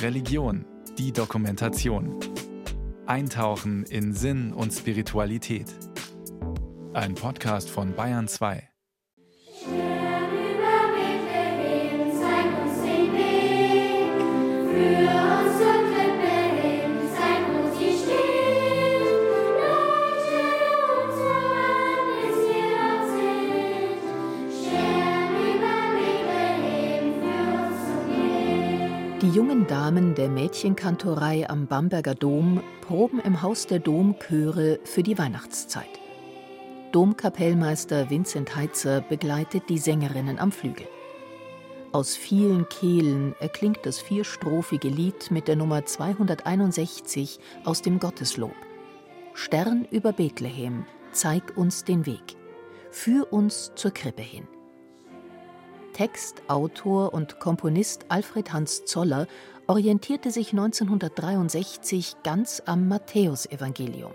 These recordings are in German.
Religion, die Dokumentation. Eintauchen in Sinn und Spiritualität. Ein Podcast von Bayern 2. Die jungen Damen der Mädchenkantorei am Bamberger Dom proben im Haus der Domchöre für die Weihnachtszeit. Domkapellmeister Vincent Heitzer begleitet die Sängerinnen am Flügel. Aus vielen Kehlen erklingt das vierstrophige Lied mit der Nummer 261 aus dem Gotteslob. Stern über Bethlehem, zeig uns den Weg. Führ uns zur Krippe hin. Text, Autor und Komponist Alfred Hans Zoller orientierte sich 1963 ganz am Matthäusevangelium.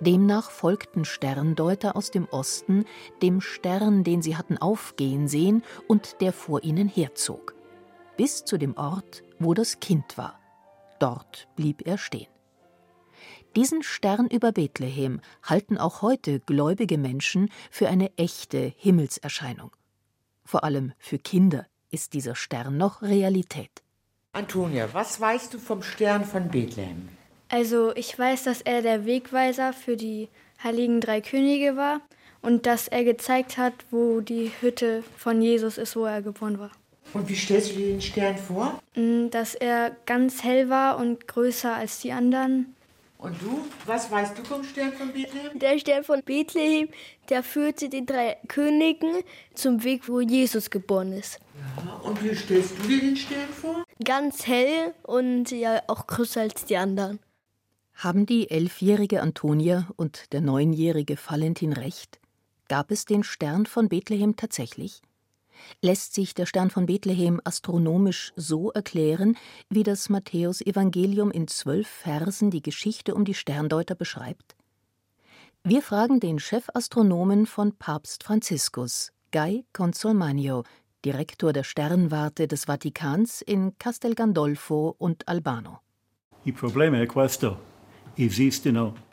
Demnach folgten Sterndeuter aus dem Osten dem Stern, den sie hatten aufgehen sehen und der vor ihnen herzog, bis zu dem Ort, wo das Kind war. Dort blieb er stehen. Diesen Stern über Bethlehem halten auch heute gläubige Menschen für eine echte Himmelserscheinung. Vor allem für Kinder ist dieser Stern noch Realität. Antonia, was weißt du vom Stern von Bethlehem? Also ich weiß, dass er der Wegweiser für die heiligen drei Könige war und dass er gezeigt hat, wo die Hütte von Jesus ist, wo er geboren war. Und wie stellst du dir den Stern vor? Mm, dass er ganz hell war und größer als die anderen und du, was weißt du vom Stern von Bethlehem? Der Stern von Bethlehem, der führte den drei Königen zum Weg, wo Jesus geboren ist. Ja, und wie stellst du dir den Stern vor? Ganz hell und ja auch größer als die anderen. Haben die elfjährige Antonia und der neunjährige Valentin recht? Gab es den Stern von Bethlehem tatsächlich? Lässt sich der Stern von Bethlehem astronomisch so erklären, wie das Matthäus-Evangelium in zwölf Versen die Geschichte um die Sterndeuter beschreibt? Wir fragen den Chefastronomen von Papst Franziskus, Guy Consolmagno, Direktor der Sternwarte des Vatikans in Castel Gandolfo und Albano.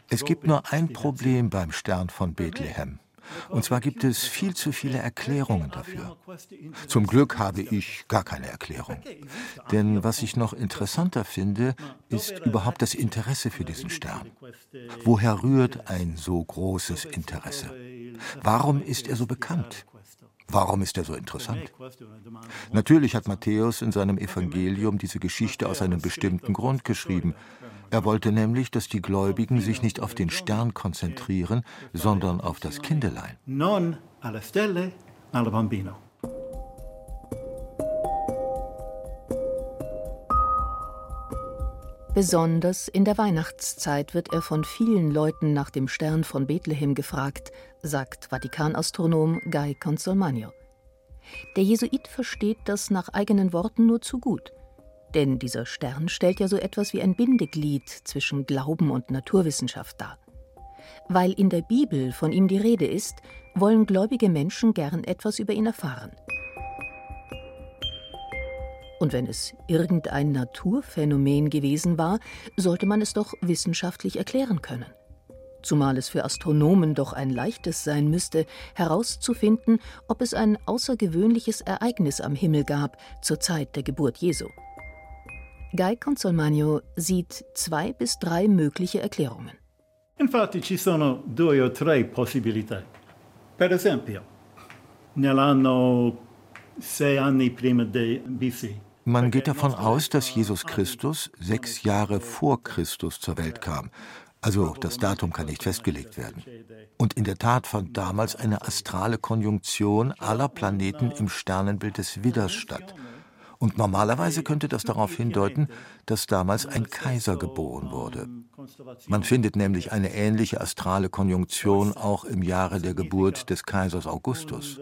Es gibt nur ein Problem beim Stern von Bethlehem. Und zwar gibt es viel zu viele Erklärungen dafür. Zum Glück habe ich gar keine Erklärung. Denn was ich noch interessanter finde, ist überhaupt das Interesse für diesen Stern. Woher rührt ein so großes Interesse? Warum ist er so bekannt? Warum ist er so interessant? Natürlich hat Matthäus in seinem Evangelium diese Geschichte aus einem bestimmten Grund geschrieben. Er wollte nämlich, dass die Gläubigen sich nicht auf den Stern konzentrieren, sondern auf das Kindelein. Non alla stelle, al bambino. Besonders in der Weihnachtszeit wird er von vielen Leuten nach dem Stern von Bethlehem gefragt, sagt Vatikanastronom Guy Consolmagno. Der Jesuit versteht das nach eigenen Worten nur zu gut. Denn dieser Stern stellt ja so etwas wie ein Bindeglied zwischen Glauben und Naturwissenschaft dar. Weil in der Bibel von ihm die Rede ist, wollen gläubige Menschen gern etwas über ihn erfahren. Und wenn es irgendein Naturphänomen gewesen war, sollte man es doch wissenschaftlich erklären können. Zumal es für Astronomen doch ein leichtes sein müsste, herauszufinden, ob es ein außergewöhnliches Ereignis am Himmel gab zur Zeit der Geburt Jesu. Guy Consolmagno sieht zwei bis drei mögliche Erklärungen. Infatti ci sono due o tre possibilità. Per esempio, nell'anno sei anni prima di BC. Man geht davon aus, dass Jesus Christus sechs Jahre vor Christus zur Welt kam. Also das Datum kann nicht festgelegt werden. Und in der Tat fand damals eine astrale Konjunktion aller Planeten im Sternenbild des Widders statt. Und normalerweise könnte das darauf hindeuten, dass damals ein Kaiser geboren wurde. Man findet nämlich eine ähnliche astrale Konjunktion auch im Jahre der Geburt des Kaisers Augustus.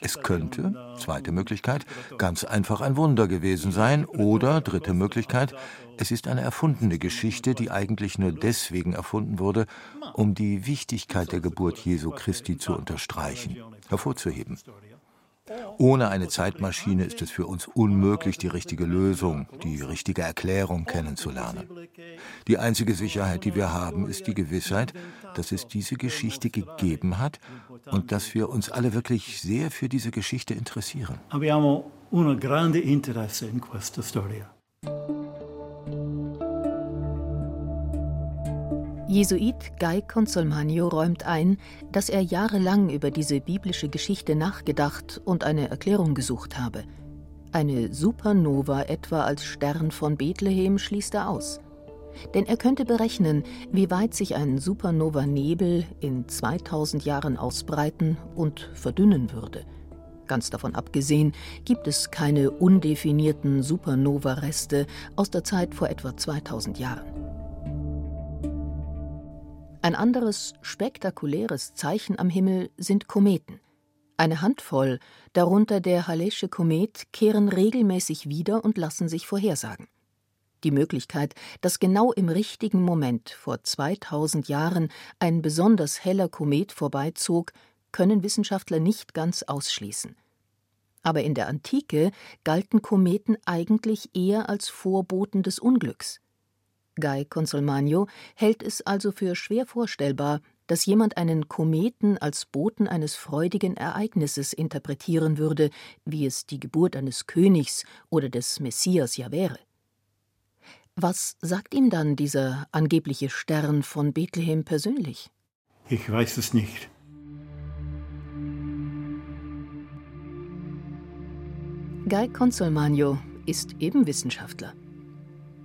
Es könnte, zweite Möglichkeit, ganz einfach ein Wunder gewesen sein oder, dritte Möglichkeit, es ist eine erfundene Geschichte, die eigentlich nur deswegen erfunden wurde, um die Wichtigkeit der Geburt Jesu Christi zu unterstreichen, hervorzuheben. Ohne eine Zeitmaschine ist es für uns unmöglich, die richtige Lösung, die richtige Erklärung kennenzulernen. Die einzige Sicherheit, die wir haben, ist die Gewissheit, dass es diese Geschichte gegeben hat und dass wir uns alle wirklich sehr für diese Geschichte interessieren. Abbiamo un grande interesse in questa storia. Jesuit Guy Consolmagno räumt ein, dass er jahrelang über diese biblische Geschichte nachgedacht und eine Erklärung gesucht habe. Eine Supernova etwa als Stern von Bethlehem schließt er aus. Denn er könnte berechnen, wie weit sich ein Supernova-Nebel in 2000 Jahren ausbreiten und verdünnen würde. Ganz davon abgesehen gibt es keine undefinierten Supernova-Reste aus der Zeit vor etwa 2000 Jahren. Ein anderes spektakuläres Zeichen am Himmel sind Kometen. Eine Handvoll, darunter der Hallesche Komet, kehren regelmäßig wieder und lassen sich vorhersagen. Die Möglichkeit, dass genau im richtigen Moment vor 2000 Jahren ein besonders heller Komet vorbeizog, können Wissenschaftler nicht ganz ausschließen. Aber in der Antike galten Kometen eigentlich eher als Vorboten des Unglücks. Guy Consolmagno hält es also für schwer vorstellbar, dass jemand einen Kometen als Boten eines freudigen Ereignisses interpretieren würde, wie es die Geburt eines Königs oder des Messias ja wäre. Was sagt ihm dann dieser angebliche Stern von Bethlehem persönlich? Ich weiß es nicht. Guy Consolmagno ist eben Wissenschaftler.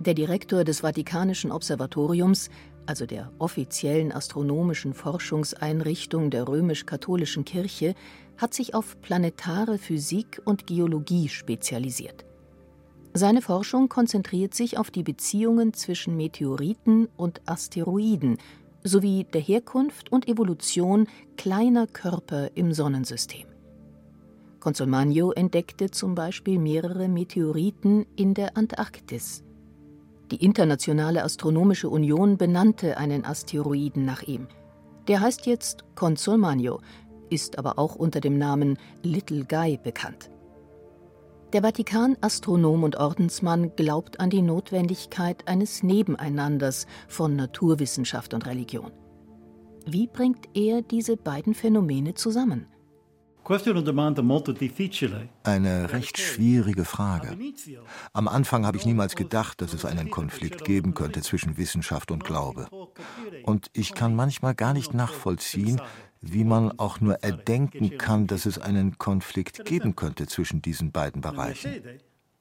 Der Direktor des Vatikanischen Observatoriums, also der offiziellen astronomischen Forschungseinrichtung der römisch-katholischen Kirche, hat sich auf planetare Physik und Geologie spezialisiert. Seine Forschung konzentriert sich auf die Beziehungen zwischen Meteoriten und Asteroiden sowie der Herkunft und Evolution kleiner Körper im Sonnensystem. Consolmagno entdeckte zum Beispiel mehrere Meteoriten in der Antarktis. Die Internationale Astronomische Union benannte einen Asteroiden nach ihm. Der heißt jetzt Consolmagno, ist aber auch unter dem Namen Little Guy bekannt. Der Vatikan, Astronom und Ordensmann, glaubt an die Notwendigkeit eines Nebeneinanders von Naturwissenschaft und Religion. Wie bringt er diese beiden Phänomene zusammen? Eine recht schwierige Frage. Am Anfang habe ich niemals gedacht, dass es einen Konflikt geben könnte zwischen Wissenschaft und Glaube. Und ich kann manchmal gar nicht nachvollziehen, wie man auch nur erdenken kann, dass es einen Konflikt geben könnte zwischen diesen beiden Bereichen.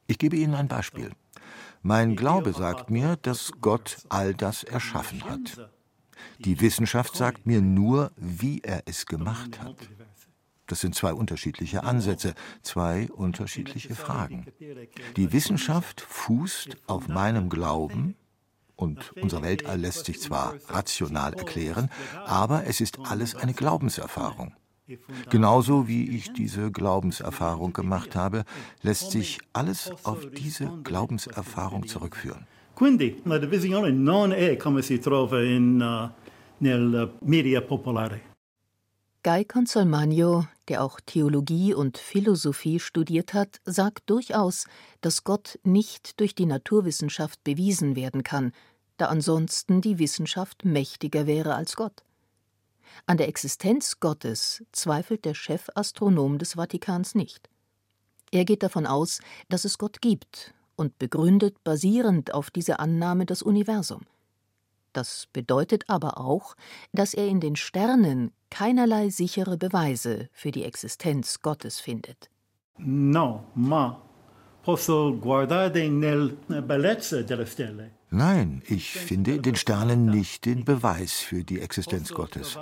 Ich gebe Ihnen ein Beispiel. Mein Glaube sagt mir, dass Gott all das erschaffen hat. Die Wissenschaft sagt mir nur, wie er es gemacht hat. Das sind zwei unterschiedliche Ansätze, zwei unterschiedliche Fragen. Die Wissenschaft fußt auf meinem Glauben, und unser Weltall lässt sich zwar rational erklären, aber es ist alles eine Glaubenserfahrung. Genauso wie ich diese Glaubenserfahrung gemacht habe, lässt sich alles auf diese Glaubenserfahrung zurückführen. Quindi la divisione non è come si trova in, uh, nel media popolare. Guy Consolmagno, der auch Theologie und Philosophie studiert hat, sagt durchaus, dass Gott nicht durch die Naturwissenschaft bewiesen werden kann, da ansonsten die Wissenschaft mächtiger wäre als Gott. An der Existenz Gottes zweifelt der Chefastronom des Vatikans nicht. Er geht davon aus, dass es Gott gibt und begründet basierend auf dieser Annahme das Universum. Das bedeutet aber auch, dass er in den Sternen keinerlei sichere Beweise für die Existenz Gottes findet. No, ma posso guardare nella bellezza delle stelle. Nein, ich finde in den Sternen nicht den Beweis für die Existenz Gottes.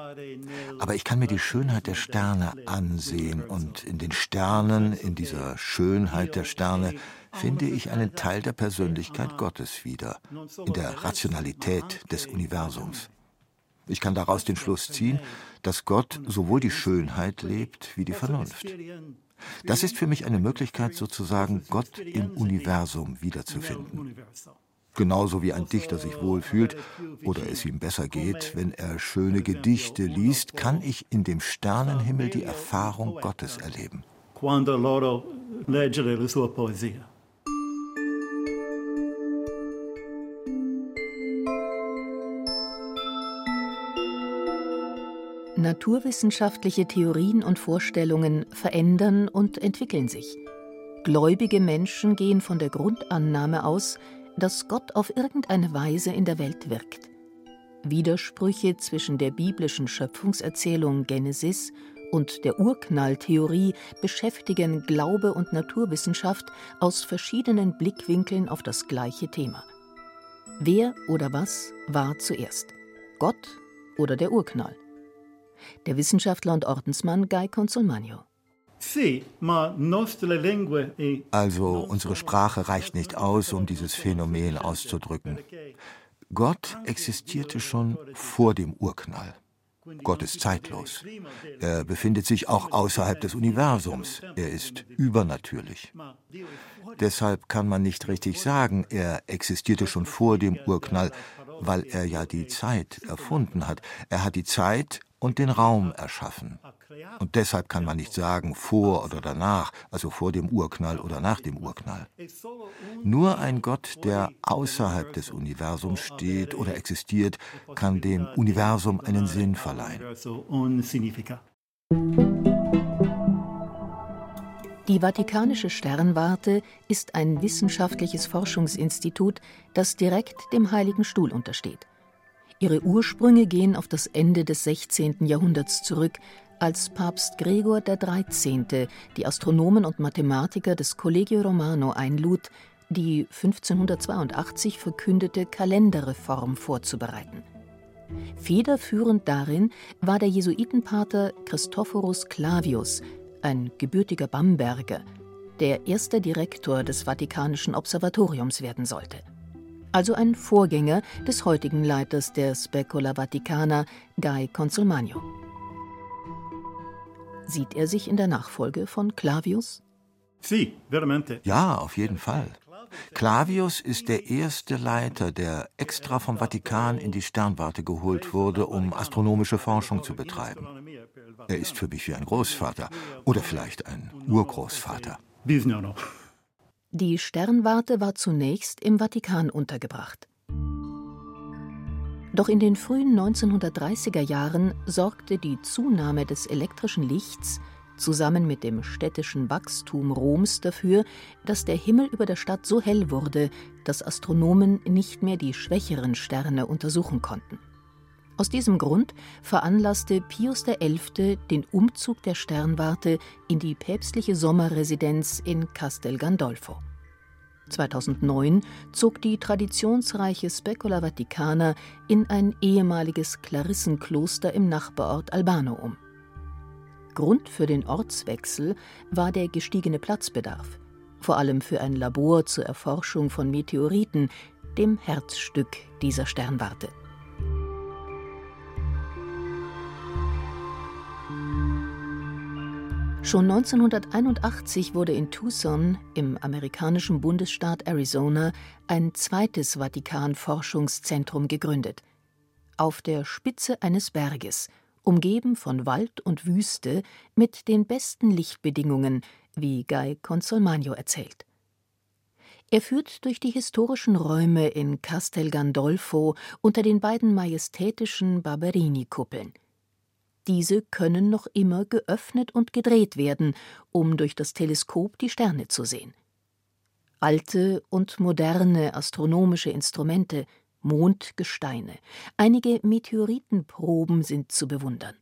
Aber ich kann mir die Schönheit der Sterne ansehen und in den Sternen, in dieser Schönheit der Sterne, finde ich einen Teil der Persönlichkeit Gottes wieder, in der Rationalität des Universums. Ich kann daraus den Schluss ziehen, dass Gott sowohl die Schönheit lebt wie die Vernunft. Das ist für mich eine Möglichkeit, sozusagen Gott im Universum wiederzufinden. Genauso wie ein Dichter sich wohlfühlt oder es ihm besser geht, wenn er schöne Gedichte liest, kann ich in dem Sternenhimmel die Erfahrung Gottes erleben. quando loro leggere la sua poesia. Naturwissenschaftliche Theorien und Vorstellungen verändern und entwickeln sich. Gläubige Menschen gehen von der Grundannahme aus, dass Gott auf irgendeine Weise in der Welt wirkt. Widersprüche zwischen der biblischen Schöpfungserzählung Genesis und der Urknalltheorie beschäftigen Glaube und Naturwissenschaft aus verschiedenen Blickwinkeln auf das gleiche Thema. Wer oder was war zuerst? Gott oder der Urknall? Der Wissenschaftler und Ordensmann Guy Consolmagno. Also unsere Sprache reicht nicht aus, um dieses Phänomen auszudrücken. Gott existierte schon vor dem Urknall. Gott ist zeitlos. Er befindet sich auch außerhalb des Universums. Er ist übernatürlich. Deshalb kann man nicht richtig sagen, er existierte schon vor dem Urknall, weil er ja die Zeit erfunden hat. Er hat die Zeit und den Raum erschaffen. Und deshalb kann man nicht sagen vor oder danach, also vor dem Urknall oder nach dem Urknall. Nur ein Gott, der außerhalb des Universums steht oder existiert, kann dem Universum einen Sinn verleihen. Die Vatikanische Sternwarte ist ein wissenschaftliches Forschungsinstitut, das direkt dem Heiligen Stuhl untersteht. Ihre Ursprünge gehen auf das Ende des 16. Jahrhunderts zurück, als Papst Gregor XIII. die Astronomen und Mathematiker des Collegio Romano einlud, die 1582 verkündete Kalenderreform vorzubereiten. Federführend darin war der Jesuitenpater Christophorus Clavius, ein gebürtiger Bamberger, der erster Direktor des Vatikanischen Observatoriums werden sollte also ein Vorgänger des heutigen Leiters der Specola Vaticana, Guy Consolmagno. Sieht er sich in der Nachfolge von Clavius? Ja, auf jeden Fall. Clavius ist der erste Leiter, der extra vom Vatikan in die Sternwarte geholt wurde, um astronomische Forschung zu betreiben. Er ist für mich wie ein Großvater oder vielleicht ein Urgroßvater. Die Sternwarte war zunächst im Vatikan untergebracht. Doch in den frühen 1930er Jahren sorgte die Zunahme des elektrischen Lichts zusammen mit dem städtischen Wachstum Roms dafür, dass der Himmel über der Stadt so hell wurde, dass Astronomen nicht mehr die schwächeren Sterne untersuchen konnten. Aus diesem Grund veranlasste Pius XI. den Umzug der Sternwarte in die päpstliche Sommerresidenz in Castel Gandolfo. 2009 zog die traditionsreiche Specola Vaticana in ein ehemaliges Klarissenkloster im Nachbarort Albano um. Grund für den Ortswechsel war der gestiegene Platzbedarf, vor allem für ein Labor zur Erforschung von Meteoriten, dem Herzstück dieser Sternwarte. Schon 1981 wurde in Tucson im amerikanischen Bundesstaat Arizona ein zweites Vatikan-Forschungszentrum gegründet. Auf der Spitze eines Berges, umgeben von Wald und Wüste, mit den besten Lichtbedingungen, wie Guy Consolmagno erzählt. Er führt durch die historischen Räume in Castel Gandolfo unter den beiden majestätischen Barberini-Kuppeln. Diese können noch immer geöffnet und gedreht werden, um durch das Teleskop die Sterne zu sehen. Alte und moderne astronomische Instrumente, Mondgesteine, einige Meteoritenproben sind zu bewundern.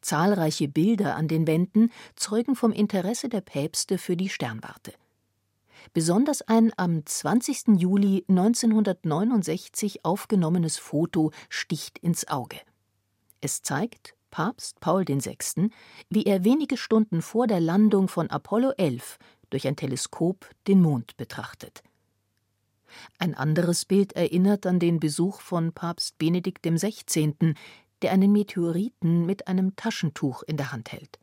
Zahlreiche Bilder an den Wänden zeugen vom Interesse der Päpste für die Sternwarte. Besonders ein am 20. Juli 1969 aufgenommenes Foto sticht ins Auge. Es zeigt Papst Paul VI., wie er wenige Stunden vor der Landung von Apollo 11 durch ein Teleskop den Mond betrachtet. Ein anderes Bild erinnert an den Besuch von Papst Benedikt XVI., der einen Meteoriten mit einem Taschentuch in der Hand hält.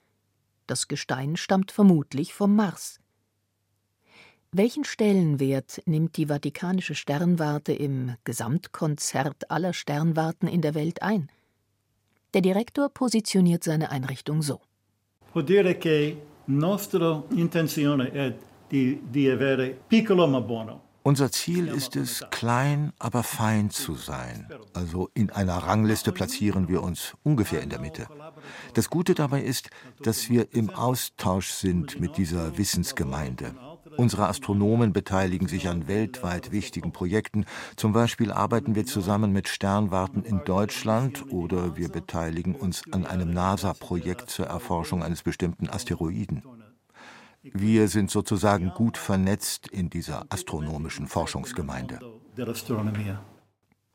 Das Gestein stammt vermutlich vom Mars. Welchen Stellenwert nimmt die Vatikanische Sternwarte im Gesamtkonzert aller Sternwarten in der Welt ein? Der Direktor positioniert seine Einrichtung so. Nostra intenzione è di, di avere piccolo ma buono. Unser Ziel ist es, klein, aber fein zu sein. Also in einer Rangliste platzieren wir uns ungefähr in der Mitte. Das Gute dabei ist, dass wir im Austausch sind mit dieser Wissensgemeinde. Unsere Astronomen beteiligen sich an weltweit wichtigen Projekten. Zum Beispiel arbeiten wir zusammen mit Sternwarten in Deutschland oder wir beteiligen uns an einem NASA-Projekt zur Erforschung eines bestimmten Asteroiden. Wir sind sozusagen gut vernetzt in dieser astronomischen Forschungsgemeinde.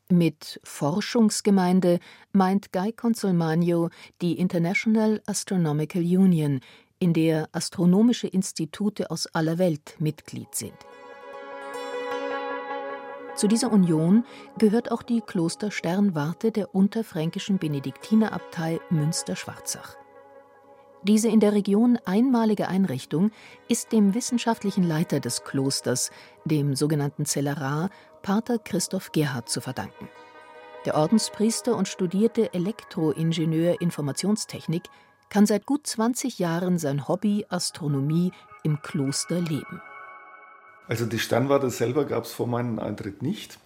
Mit Forschungsgemeinde meint Guy Consolmagno die International Astronomical Union, in der astronomische Institute aus aller Welt Mitglied sind. Zu dieser Union gehört auch die Klostersternwarte der unterfränkischen Benediktinerabtei Münster-Schwarzach. Diese in der Region einmalige Einrichtung ist dem wissenschaftlichen Leiter des Klosters, dem sogenannten Zellerar, Pater Christoph Gerhard, zu verdanken. Der Ordenspriester und studierte Elektroingenieur Informationstechnik kann seit gut 20 Jahren sein Hobby Astronomie im Kloster leben. Also die Sternwarte selber gab es vor meinem Eintritt nicht.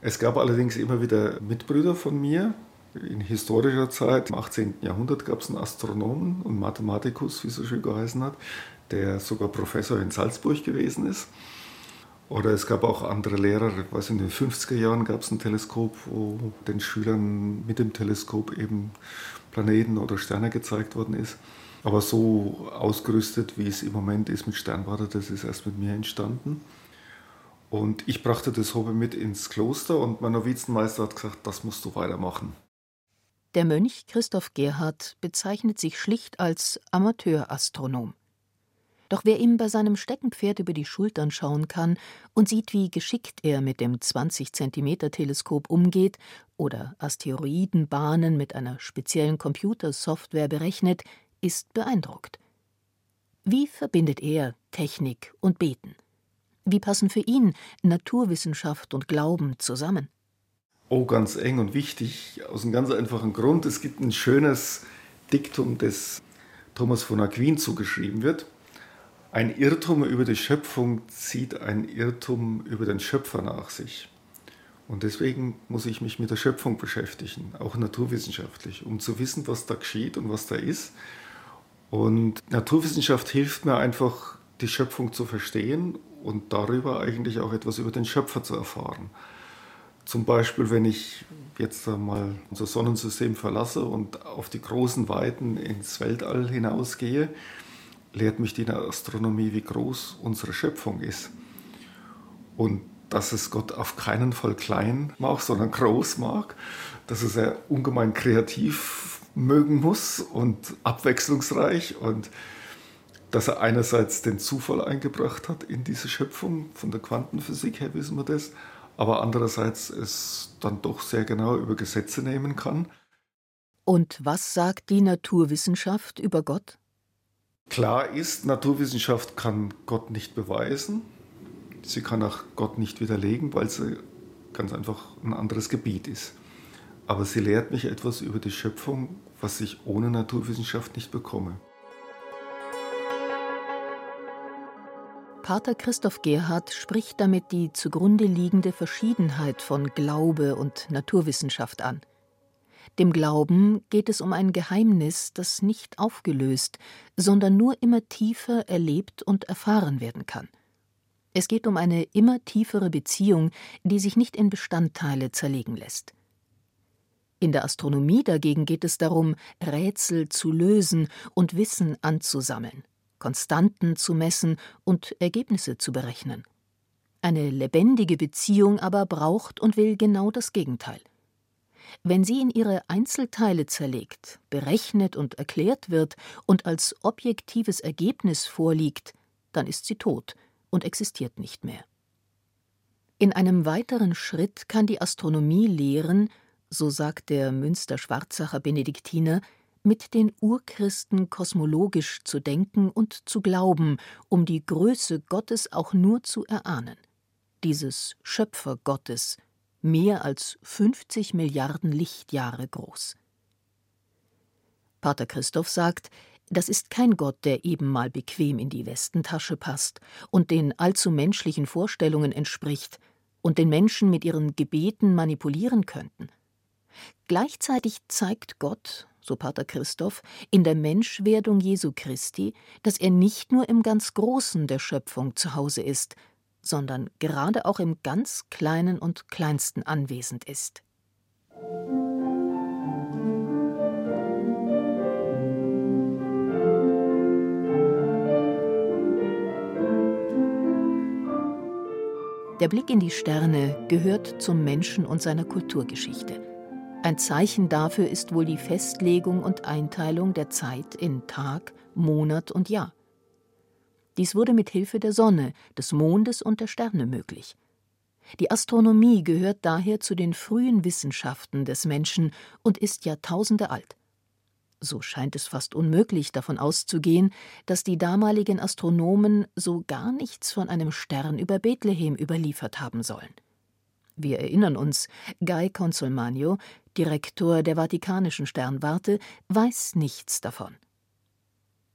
Es gab allerdings immer wieder Mitbrüder von mir, in historischer Zeit, im 18. Jahrhundert, gab es einen Astronomen und Mathematikus, wie es so schön geheißen hat, der sogar Professor in Salzburg gewesen ist. Oder es gab auch andere Lehrer, was in den 50er Jahren gab es ein Teleskop, wo den Schülern mit dem Teleskop eben Planeten oder Sterne gezeigt worden ist. Aber so ausgerüstet, wie es im Moment ist mit Sternwarte, das ist erst mit mir entstanden. Und ich brachte das Hobby mit ins Kloster und mein Novizenmeister hat gesagt, das musst du weitermachen. Der Mönch Christoph Gerhard bezeichnet sich schlicht als Amateurastronom. Doch wer ihm bei seinem Steckenpferd über die Schultern schauen kann und sieht, wie geschickt er mit dem 20-Zentimeter-Teleskop umgeht oder Asteroidenbahnen mit einer speziellen Computersoftware berechnet, ist beeindruckt. Wie verbindet er Technik und Beten? Wie passen für ihn Naturwissenschaft und Glauben zusammen? Oh, ganz eng und wichtig, aus einem ganz einfachen Grund. Es gibt ein schönes Diktum, das Thomas von Aquin zugeschrieben wird. Ein Irrtum über die Schöpfung zieht ein Irrtum über den Schöpfer nach sich. Und deswegen muss ich mich mit der Schöpfung beschäftigen, auch naturwissenschaftlich, um zu wissen, was da geschieht und was da ist. Und Naturwissenschaft hilft mir einfach, die Schöpfung zu verstehen und darüber eigentlich auch etwas über den Schöpfer zu erfahren. Zum Beispiel, wenn ich jetzt mal unser Sonnensystem verlasse und auf die großen Weiten ins Weltall hinausgehe, lehrt mich die Astronomie, wie groß unsere Schöpfung ist. Und dass es Gott auf keinen Fall klein mag, sondern groß mag, dass es er ungemein kreativ mögen muss und abwechslungsreich und dass er einerseits den Zufall eingebracht hat in diese Schöpfung, von der Quantenphysik her wissen wir das, aber andererseits es dann doch sehr genau über Gesetze nehmen kann. Und was sagt die Naturwissenschaft über Gott? Klar ist, Naturwissenschaft kann Gott nicht beweisen. Sie kann auch Gott nicht widerlegen, weil sie ganz einfach ein anderes Gebiet ist. Aber sie lehrt mich etwas über die Schöpfung, was ich ohne Naturwissenschaft nicht bekomme. Pater Christoph Gerhard spricht damit die zugrunde liegende Verschiedenheit von Glaube und Naturwissenschaft an. Dem Glauben geht es um ein Geheimnis, das nicht aufgelöst, sondern nur immer tiefer erlebt und erfahren werden kann. Es geht um eine immer tiefere Beziehung, die sich nicht in Bestandteile zerlegen lässt. In der Astronomie dagegen geht es darum, Rätsel zu lösen und Wissen anzusammeln. Konstanten zu messen und Ergebnisse zu berechnen. Eine lebendige Beziehung aber braucht und will genau das Gegenteil. Wenn sie in ihre Einzelteile zerlegt, berechnet und erklärt wird und als objektives Ergebnis vorliegt, dann ist sie tot und existiert nicht mehr. In einem weiteren Schritt kann die Astronomie lehren, so sagt der Münster-Schwarzacher Benediktiner, mit den Urchristen kosmologisch zu denken und zu glauben, um die Größe Gottes auch nur zu erahnen. Dieses Schöpfergottes, mehr als 50 Milliarden Lichtjahre groß. Pater Christoph sagt, Das ist kein Gott, der eben mal bequem in die Westentasche passt und den allzu menschlichen Vorstellungen entspricht und den Menschen mit ihren Gebeten manipulieren könnten. Gleichzeitig zeigt Gott, so Pater Christoph, in der Menschwerdung Jesu Christi, dass er nicht nur im ganz Großen der Schöpfung zu Hause ist, sondern gerade auch im ganz Kleinen und Kleinsten anwesend ist. Der Blick in die Sterne gehört zum Menschen und seiner Kulturgeschichte. Ein Zeichen dafür ist wohl die Festlegung und Einteilung der Zeit in Tag, Monat und Jahr. Dies wurde mit Hilfe der Sonne, des Mondes und der Sterne möglich. Die Astronomie gehört daher zu den frühen Wissenschaften des Menschen und ist Jahrtausende alt so scheint es fast unmöglich davon auszugehen, dass die damaligen Astronomen so gar nichts von einem Stern über Bethlehem überliefert haben sollen. Wir erinnern uns, Guy Consolmagno, Direktor der Vatikanischen Sternwarte, weiß nichts davon.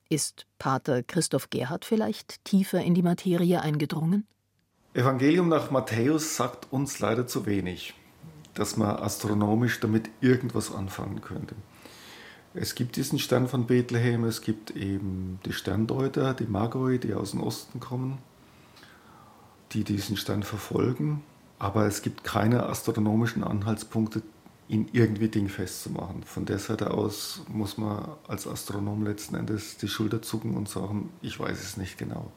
Ist Pater Christoph Gerhard vielleicht tiefer in die Materie eingedrungen? Evangelium nach Matthäus sagt uns leider zu wenig, dass man astronomisch damit irgendwas anfangen könnte. Es gibt diesen Stern von Bethlehem, es gibt eben die Sterndeuter, die Magoi, die aus dem Osten kommen, die diesen Stern verfolgen. Aber es gibt keine astronomischen Anhaltspunkte, ihn irgendwie dingfest zu machen. Von der Seite aus muss man als Astronom letzten Endes die Schulter zucken und sagen, ich weiß es nicht genau.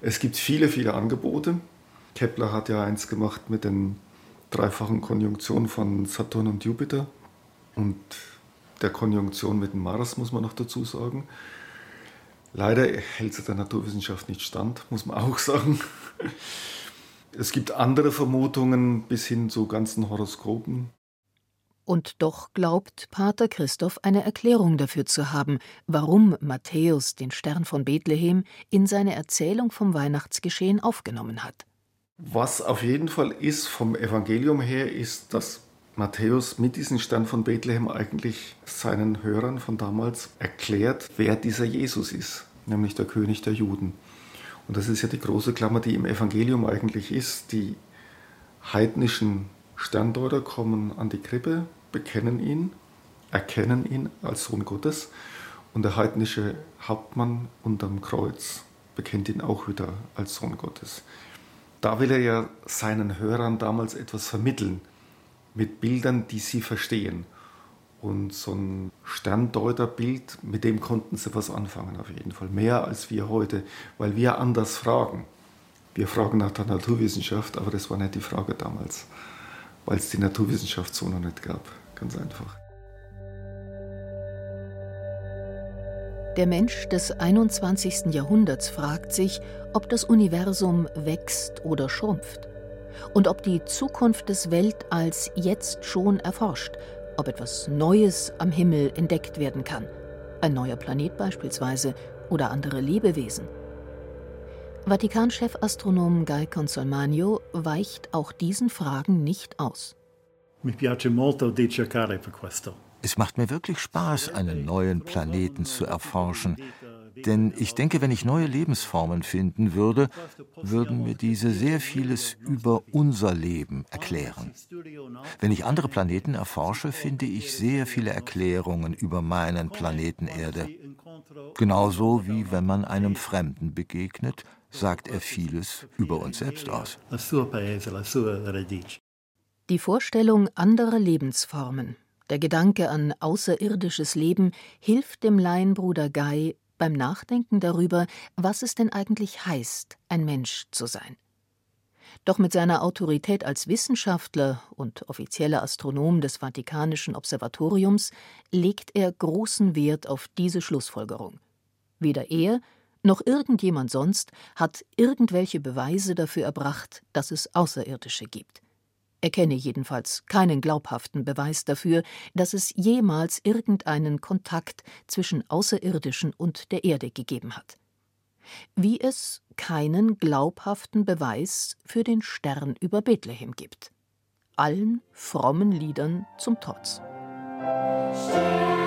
Es gibt viele, viele Angebote. Kepler hat ja eins gemacht mit den dreifachen Konjunktionen von Saturn und Jupiter. Und der Konjunktion mit dem Mars, muss man noch dazu sagen. Leider hält sie der Naturwissenschaft nicht stand, muss man auch sagen. Es gibt andere Vermutungen bis hin zu ganzen Horoskopen. Und doch glaubt Pater Christoph eine Erklärung dafür zu haben, warum Matthäus den Stern von Bethlehem in seine Erzählung vom Weihnachtsgeschehen aufgenommen hat. Was auf jeden Fall ist vom Evangelium her, ist, dass Matthäus mit diesem Stern von Bethlehem eigentlich seinen Hörern von damals erklärt, wer dieser Jesus ist, nämlich der König der Juden. Und das ist ja die große Klammer, die im Evangelium eigentlich ist. Die heidnischen Sterndeuter kommen an die Krippe, bekennen ihn, erkennen ihn als Sohn Gottes und der heidnische Hauptmann unterm Kreuz bekennt ihn auch wieder als Sohn Gottes. Da will er ja seinen Hörern damals etwas vermitteln mit Bildern, die sie verstehen. Und so ein Sterndeuterbild, mit dem konnten sie was anfangen auf jeden Fall. Mehr als wir heute, weil wir anders fragen. Wir fragen nach der Naturwissenschaft, aber das war nicht die Frage damals, weil es die Naturwissenschaft so noch nicht gab. Ganz einfach. Der Mensch des 21. Jahrhunderts fragt sich, ob das Universum wächst oder schrumpft und ob die Zukunft des Weltalls jetzt schon erforscht, ob etwas Neues am Himmel entdeckt werden kann, ein neuer Planet beispielsweise oder andere Lebewesen. Vatikanchef-Astronom Guy Consolmagno weicht auch diesen Fragen nicht aus. Es macht mir wirklich Spaß, einen neuen Planeten zu erforschen, denn ich denke, wenn ich neue Lebensformen finden würde, würden mir diese sehr vieles über unser Leben erklären. Wenn ich andere Planeten erforsche, finde ich sehr viele Erklärungen über meinen Planeten Erde. Genauso wie wenn man einem Fremden begegnet, sagt er vieles über uns selbst aus. Die Vorstellung anderer Lebensformen, der Gedanke an außerirdisches Leben hilft dem Laienbruder Guy, beim Nachdenken darüber, was es denn eigentlich heißt, ein Mensch zu sein. Doch mit seiner Autorität als Wissenschaftler und offizieller Astronom des Vatikanischen Observatoriums legt er großen Wert auf diese Schlussfolgerung. Weder er noch irgendjemand sonst hat irgendwelche Beweise dafür erbracht, dass es Außerirdische gibt. Er kenne jedenfalls keinen glaubhaften Beweis dafür, dass es jemals irgendeinen Kontakt zwischen Außerirdischen und der Erde gegeben hat. Wie es keinen glaubhaften Beweis für den Stern über Bethlehem gibt. Allen frommen Liedern zum Trotz. Stern.